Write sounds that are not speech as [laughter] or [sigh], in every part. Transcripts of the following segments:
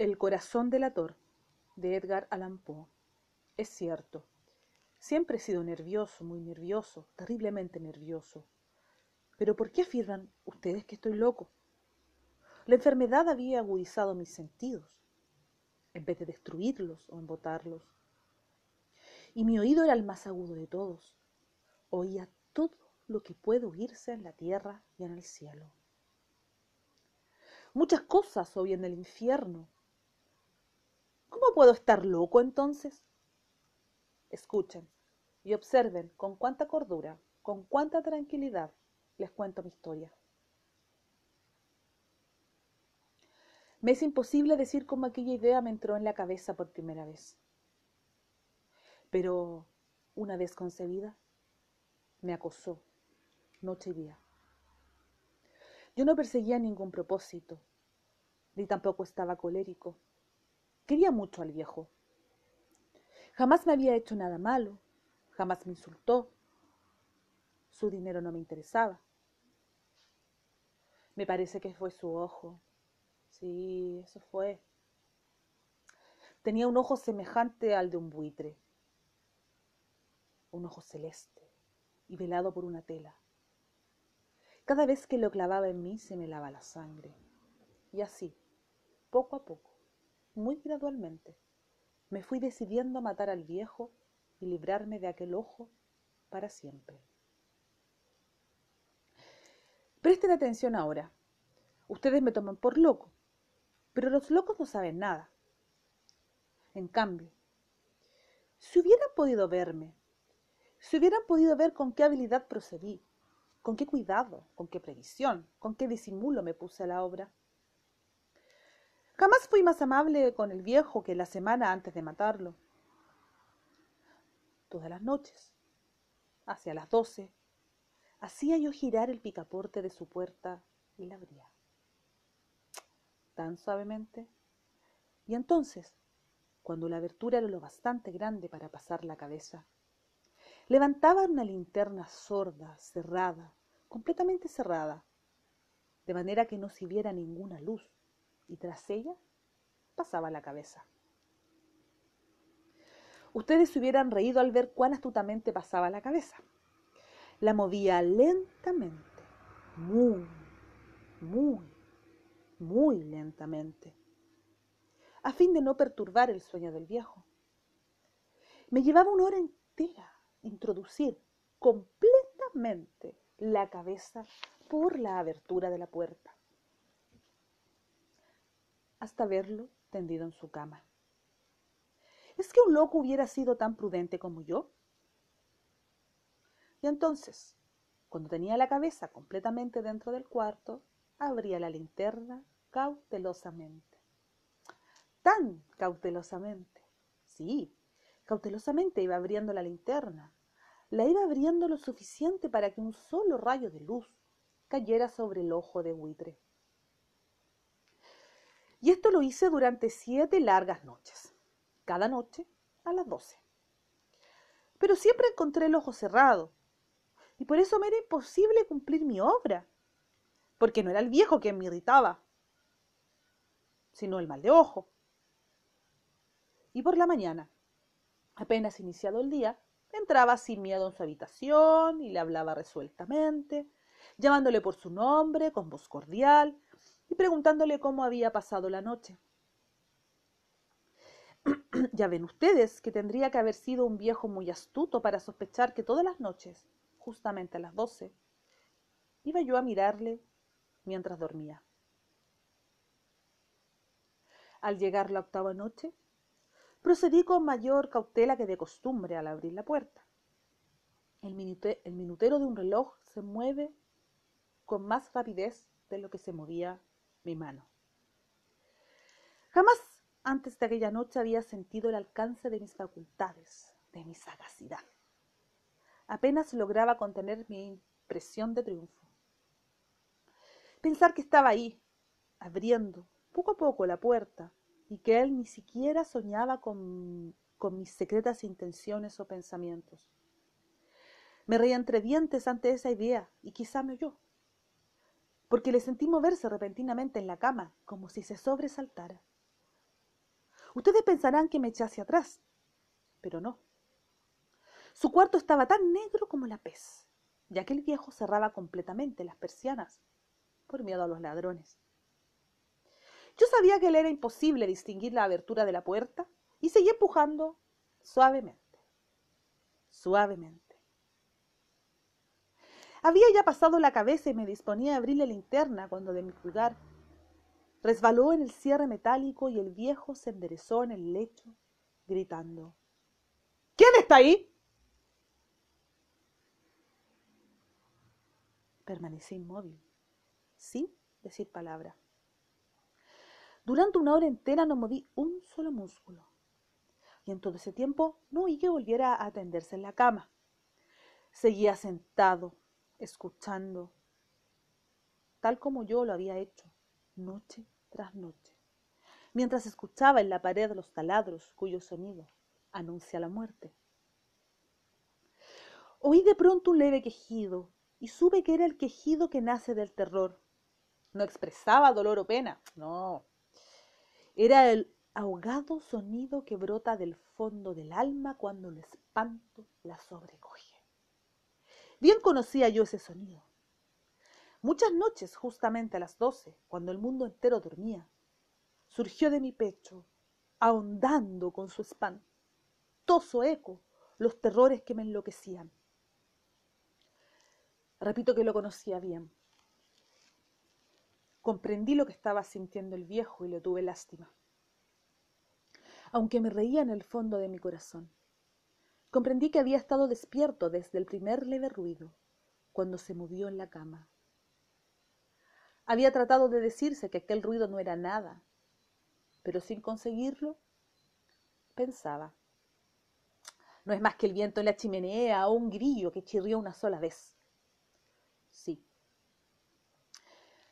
El corazón delator de Edgar Allan Poe. Es cierto. Siempre he sido nervioso, muy nervioso, terriblemente nervioso. Pero ¿por qué afirman ustedes que estoy loco? La enfermedad había agudizado mis sentidos, en vez de destruirlos o embotarlos. Y mi oído era el más agudo de todos. Oía todo lo que puede oírse en la tierra y en el cielo. Muchas cosas oí en el infierno, ¿Cómo puedo estar loco entonces? Escuchen y observen con cuánta cordura, con cuánta tranquilidad les cuento mi historia. Me es imposible decir cómo aquella idea me entró en la cabeza por primera vez. Pero una vez concebida, me acosó noche y día. Yo no perseguía ningún propósito, ni tampoco estaba colérico Quería mucho al viejo. Jamás me había hecho nada malo, jamás me insultó. Su dinero no me interesaba. Me parece que fue su ojo. Sí, eso fue. Tenía un ojo semejante al de un buitre. Un ojo celeste y velado por una tela. Cada vez que lo clavaba en mí se me lava la sangre. Y así, poco a poco, muy gradualmente, me fui decidiendo a matar al viejo y librarme de aquel ojo para siempre. Presten atención ahora. Ustedes me toman por loco, pero los locos no saben nada. En cambio, si hubieran podido verme, si hubieran podido ver con qué habilidad procedí, con qué cuidado, con qué previsión, con qué disimulo me puse a la obra, Jamás fui más amable con el viejo que la semana antes de matarlo. Todas las noches, hacia las doce, hacía yo girar el picaporte de su puerta y la abría. Tan suavemente. Y entonces, cuando la abertura era lo bastante grande para pasar la cabeza, levantaba una linterna sorda, cerrada, completamente cerrada, de manera que no se viera ninguna luz y tras ella pasaba la cabeza. Ustedes se hubieran reído al ver cuán astutamente pasaba la cabeza. La movía lentamente, muy, muy, muy lentamente, a fin de no perturbar el sueño del viejo. Me llevaba una hora entera introducir completamente la cabeza por la abertura de la puerta hasta verlo tendido en su cama. ¿Es que un loco hubiera sido tan prudente como yo? Y entonces, cuando tenía la cabeza completamente dentro del cuarto, abría la linterna cautelosamente. Tan cautelosamente. Sí, cautelosamente iba abriendo la linterna. La iba abriendo lo suficiente para que un solo rayo de luz cayera sobre el ojo de buitre. Y esto lo hice durante siete largas noches, cada noche a las doce. Pero siempre encontré el ojo cerrado, y por eso me era imposible cumplir mi obra, porque no era el viejo quien me irritaba, sino el mal de ojo. Y por la mañana, apenas iniciado el día, entraba sin miedo en su habitación y le hablaba resueltamente, llamándole por su nombre, con voz cordial, y preguntándole cómo había pasado la noche. [clears throat] ya ven ustedes que tendría que haber sido un viejo muy astuto para sospechar que todas las noches, justamente a las doce, iba yo a mirarle mientras dormía. Al llegar la octava noche, procedí con mayor cautela que de costumbre al abrir la puerta. El, minutero de un reloj se mueve con más rapidez de lo que se movía mi mano. Jamás antes de aquella noche había sentido el alcance de mis facultades, de mi sagacidad. Apenas lograba contener mi impresión de triunfo. Pensar que estaba ahí, abriendo poco a poco la puerta, y que él ni siquiera soñaba con, con mis secretas intenciones o pensamientos. Me reía entre dientes ante esa idea y quizá me oyó porque le sentí moverse repentinamente en la cama, como si se sobresaltara. Ustedes pensarán que me eché hacia atrás, pero no. Su cuarto estaba tan negro como la pez, ya que el viejo cerraba completamente las persianas por miedo a los ladrones. Yo sabía que le era imposible distinguir la abertura de la puerta y seguí empujando suavemente, suavemente. Había ya pasado la cabeza y me disponía a abrir la linterna cuando de mi pulgar resbaló en el cierre metálico y el viejo se enderezó en el lecho, gritando. ¿Quién está ahí? Permanecí inmóvil, sin decir palabra. Durante una hora entera no moví un solo músculo. Y en todo ese tiempo no oí que volviera a tenderse en la cama. Seguía sentado, escuchando, tal como yo lo había hecho, noche tras noche, mientras escuchaba en la pared los taladros cuyo sonido anuncia la muerte. Oí de pronto un leve quejido y supe que era el quejido que nace del terror. No expresaba dolor o pena, no. Era el ahogado sonido que brota del fondo del alma cuando el espanto la sobrecoge. Bien conocía yo ese sonido. Muchas noches, justamente a las doce, cuando el mundo entero dormía, surgió de mi pecho, ahondando con su espantoso eco los terrores que me enloquecían. Repito que lo conocía bien. Comprendí lo que estaba sintiendo el viejo y le tuve lástima. Aunque me reía en el fondo de mi corazón. Comprendí que había estado despierto desde el primer leve ruido, cuando se movió en la cama. Había tratado de decirse que aquel ruido no era nada, pero sin conseguirlo, pensaba. No es más que el viento en la chimenea o un grillo que chirrió una sola vez. Sí.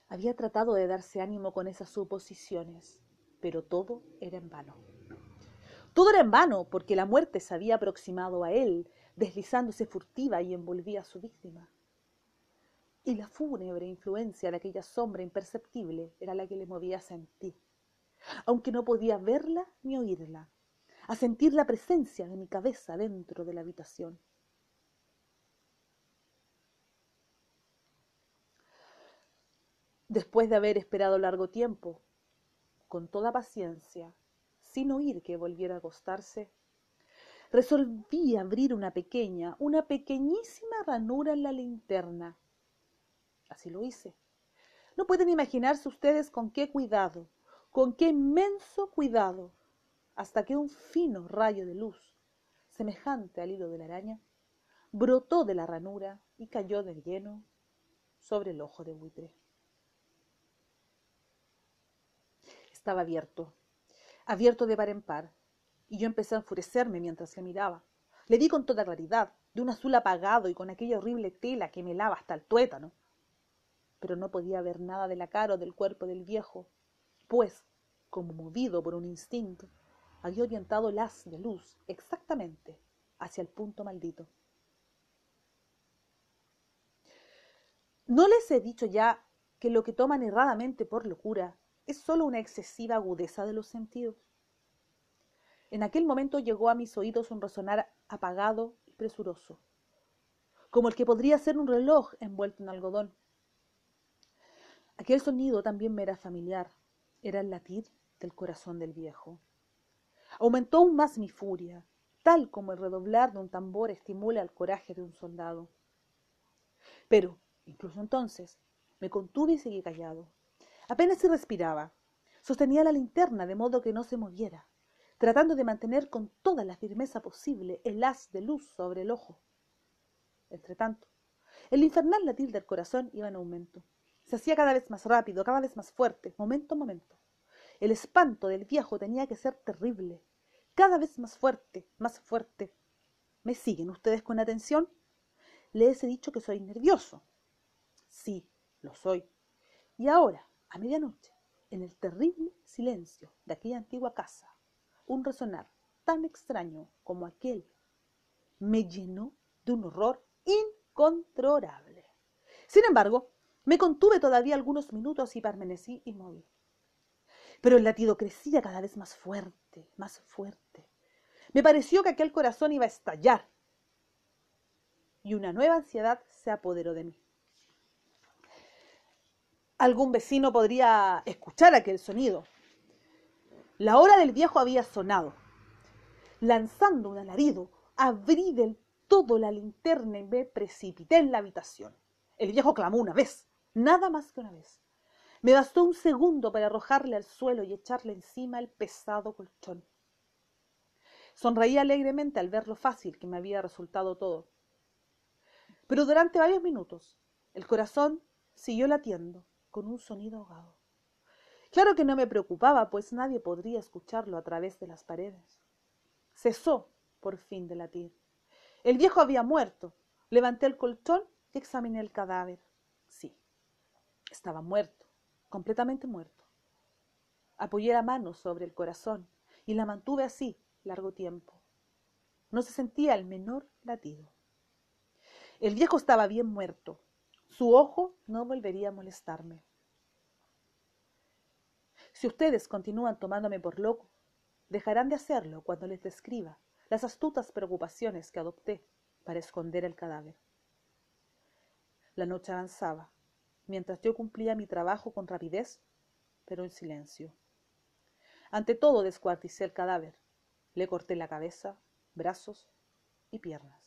Había tratado de darse ánimo con esas suposiciones, pero todo era en vano. Todo era en vano porque la muerte se había aproximado a él, deslizándose furtiva y envolvía a su víctima. Y la fúnebre influencia de aquella sombra imperceptible era la que le movía a sentir, aunque no podía verla ni oírla, a sentir la presencia de mi cabeza dentro de la habitación. Después de haber esperado largo tiempo, con toda paciencia, sin oír que volviera a acostarse, resolví abrir una pequeña, una pequeñísima ranura en la linterna. Así lo hice. No pueden imaginarse ustedes con qué cuidado, con qué inmenso cuidado, hasta que un fino rayo de luz, semejante al hilo de la araña, brotó de la ranura y cayó de lleno sobre el ojo de buitre. Estaba abierto, abierto de par en par, y yo empecé a enfurecerme mientras le miraba. Le vi con toda claridad, de un azul apagado y con aquella horrible tela que me lava hasta el tuétano. Pero no podía ver nada de la cara o del cuerpo del viejo, pues, como movido por un instinto, había orientado el haz de luz exactamente hacia el punto maldito. ¿No les he dicho ya que lo que toman erradamente por locura es sólo una excesiva agudeza de los sentidos. En aquel momento llegó a mis oídos un resonar apagado y presuroso, como el que podría ser un reloj envuelto en algodón. Aquel sonido también me era familiar, era el latir del corazón del viejo. Aumentó aún más mi furia, tal como el redoblar de un tambor estimula el coraje de un soldado. Pero, incluso entonces, me contuve y seguí callado. Apenas se respiraba. Sostenía la linterna de modo que no se moviera, tratando de mantener con toda la firmeza posible el haz de luz sobre el ojo. Entretanto, el infernal latir del corazón iba en aumento. Se hacía cada vez más rápido, cada vez más fuerte, momento a momento. El espanto del viejo tenía que ser terrible, cada vez más fuerte, más fuerte. ¿Me siguen ustedes con atención? Les he dicho que soy nervioso. Sí, lo soy. Y ahora, a medianoche, en el terrible silencio de aquella antigua casa, un resonar tan extraño como aquel me llenó de un horror incontrolable. Sin embargo, me contuve todavía algunos minutos y permanecí inmóvil. Pero el latido crecía cada vez más fuerte, más fuerte. Me pareció que aquel corazón iba a estallar. Y una nueva ansiedad se apoderó de mí. Algún vecino podría escuchar aquel sonido. La hora del viejo había sonado. Lanzando un alarido, abrí del todo la linterna y me precipité en la habitación. El viejo clamó una vez, nada más que una vez. Me bastó un segundo para arrojarle al suelo y echarle encima el pesado colchón. Sonreí alegremente al ver lo fácil que me había resultado todo. Pero durante varios minutos el corazón siguió latiendo con un sonido ahogado. Claro que no me preocupaba, pues nadie podría escucharlo a través de las paredes. Cesó por fin de latir. El viejo había muerto. Levanté el colchón y examiné el cadáver. Sí, estaba muerto, completamente muerto. Apoyé la mano sobre el corazón y la mantuve así largo tiempo. No se sentía el menor latido. El viejo estaba bien muerto. Su ojo no volvería a molestarme. Si ustedes continúan tomándome por loco, dejarán de hacerlo cuando les describa las astutas preocupaciones que adopté para esconder el cadáver. La noche avanzaba, mientras yo cumplía mi trabajo con rapidez, pero en silencio. Ante todo descuarticé el cadáver, le corté la cabeza, brazos y piernas.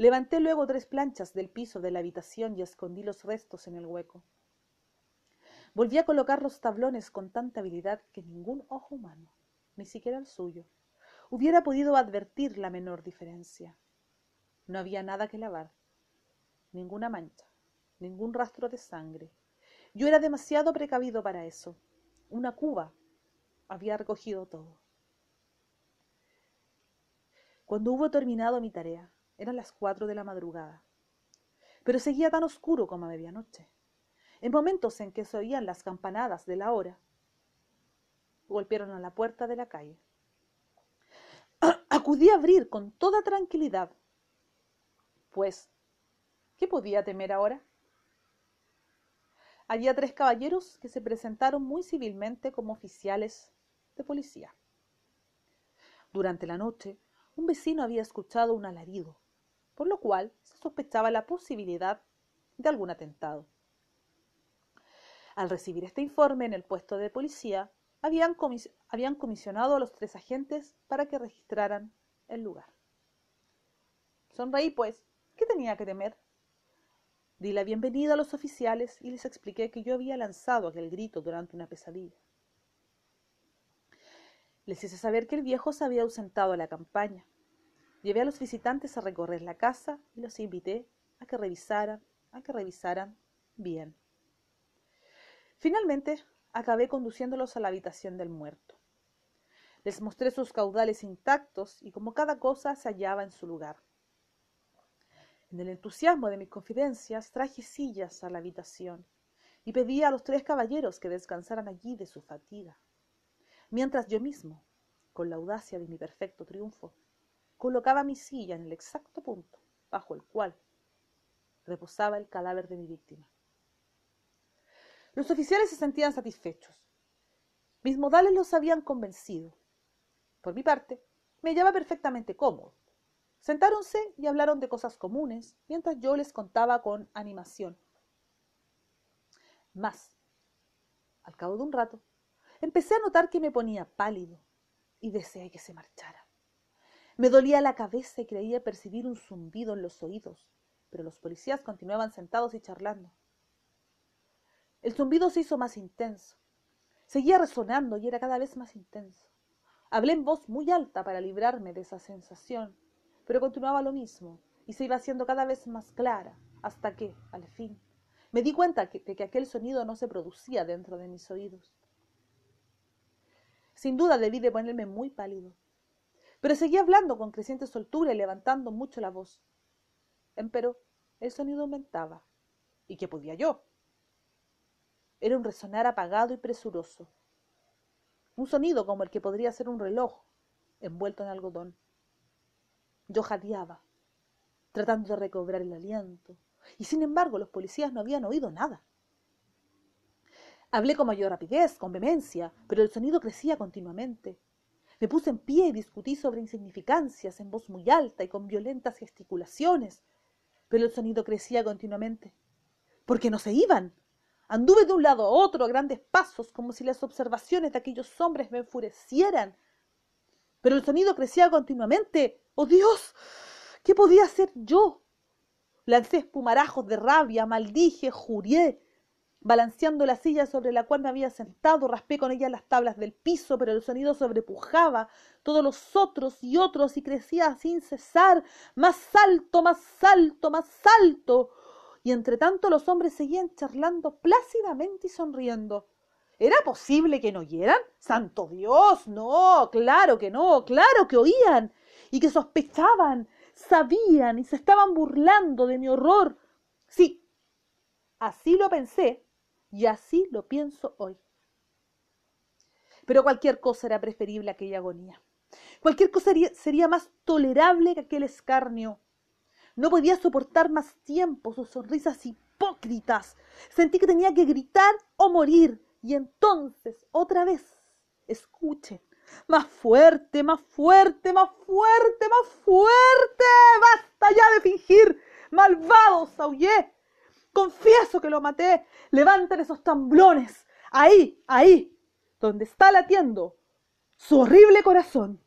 Levanté luego tres planchas del piso de la habitación y escondí los restos en el hueco. Volví a colocar los tablones con tanta habilidad que ningún ojo humano, ni siquiera el suyo, hubiera podido advertir la menor diferencia. No había nada que lavar, ninguna mancha, ningún rastro de sangre. Yo era demasiado precavido para eso. Una cuba había recogido todo. Cuando hubo terminado mi tarea, eran las cuatro de la madrugada, pero seguía tan oscuro como a medianoche. En momentos en que se oían las campanadas de la hora, golpearon a la puerta de la calle. [clears throat] Acudí a abrir con toda tranquilidad, pues, ¿qué podía temer ahora? Había tres caballeros que se presentaron muy civilmente como oficiales policía. Durante la noche, un vecino había escuchado un alarido, por lo cual se sospechaba la posibilidad de algún atentado. Al recibir este informe en el puesto de policía, habían, habían comisionado a los tres agentes para que registraran el lugar. Sonreí, pues, ¿qué tenía que temer? Di la bienvenida a los oficiales y les expliqué que yo había lanzado aquel grito durante una pesadilla. Les hice saber que el viejo se había ausentado a la campaña. Llevé a los visitantes a recorrer la casa y los invité a que revisaran, a que revisaran bien. Finalmente, acabé conduciéndolos a la habitación del muerto. Les mostré sus caudales intactos y como cada cosa se hallaba en su lugar. En el entusiasmo de mis confidencias traje sillas a la habitación y pedí a los tres caballeros que descansaran allí de su fatiga mientras yo mismo, con la audacia de mi perfecto triunfo, colocaba mi silla en el exacto punto bajo el cual reposaba el cadáver de mi víctima. Los oficiales se sentían satisfechos. Mis modales los habían convencido. Por mi parte, me hallaba perfectamente cómodo. Sentáronse y hablaron de cosas comunes, mientras yo les contaba con animación. Más, al cabo de un rato, Empecé a notar que me ponía pálido y deseé que se marchara. Me dolía la cabeza y creía percibir un zumbido en los oídos, pero los policías continuaban sentados y charlando. El zumbido se hizo más intenso. Seguía resonando y era cada vez más intenso. Hablé en voz muy alta para librarme de esa sensación, pero continuaba lo mismo y se iba haciendo cada vez más clara hasta que, al fin, me di cuenta de que aquel sonido no se producía dentro de mis oídos. Sin duda debí de ponerme muy pálido. Pero seguía hablando con creciente soltura y levantando mucho la voz. Empero el sonido aumentaba. ¿Y qué podía yo? Era un resonar apagado y presuroso. Un sonido como el que podría ser un reloj envuelto en algodón. Yo jadeaba, tratando de recobrar el aliento, y sin embargo los policías no habían oído nada. Hablé con mayor rapidez, con vehemencia, pero el sonido crecía continuamente. Me puse en pie y discutí sobre insignificancias en voz muy alta y con violentas gesticulaciones, pero el sonido crecía continuamente. Porque no se iban. Anduve de un lado a otro a grandes pasos, como si las observaciones de aquellos hombres me enfurecieran. Pero el sonido crecía continuamente. ¡Oh Dios! ¿Qué podía hacer yo? Lancé espumarajos de rabia, maldije, juré. Balanceando la silla sobre la cual me había sentado, raspé con ella las tablas del piso, pero el sonido sobrepujaba todos los otros y otros y crecía sin cesar, más alto, más alto, más alto. Y entre tanto los hombres seguían charlando plácidamente y sonriendo. ¿Era posible que no oyeran? ¡Santo Dios! No, claro que no, claro que oían y que sospechaban, sabían y se estaban burlando de mi horror. Sí, así lo pensé y así lo pienso hoy. Pero cualquier cosa era preferible a aquella agonía. Cualquier cosa sería, más tolerable que aquel escarnio. No podía soportar más tiempo sus sonrisas hipócritas. Sentí que tenía que gritar o morir. Y entonces, otra vez, escuchen, más fuerte, más fuerte, más fuerte, más fuerte. Basta ya de fingir. Malvados, aullé. Confieso que lo maté. Levanten esos tamblones. Ahí, ahí, donde está latiendo su horrible corazón.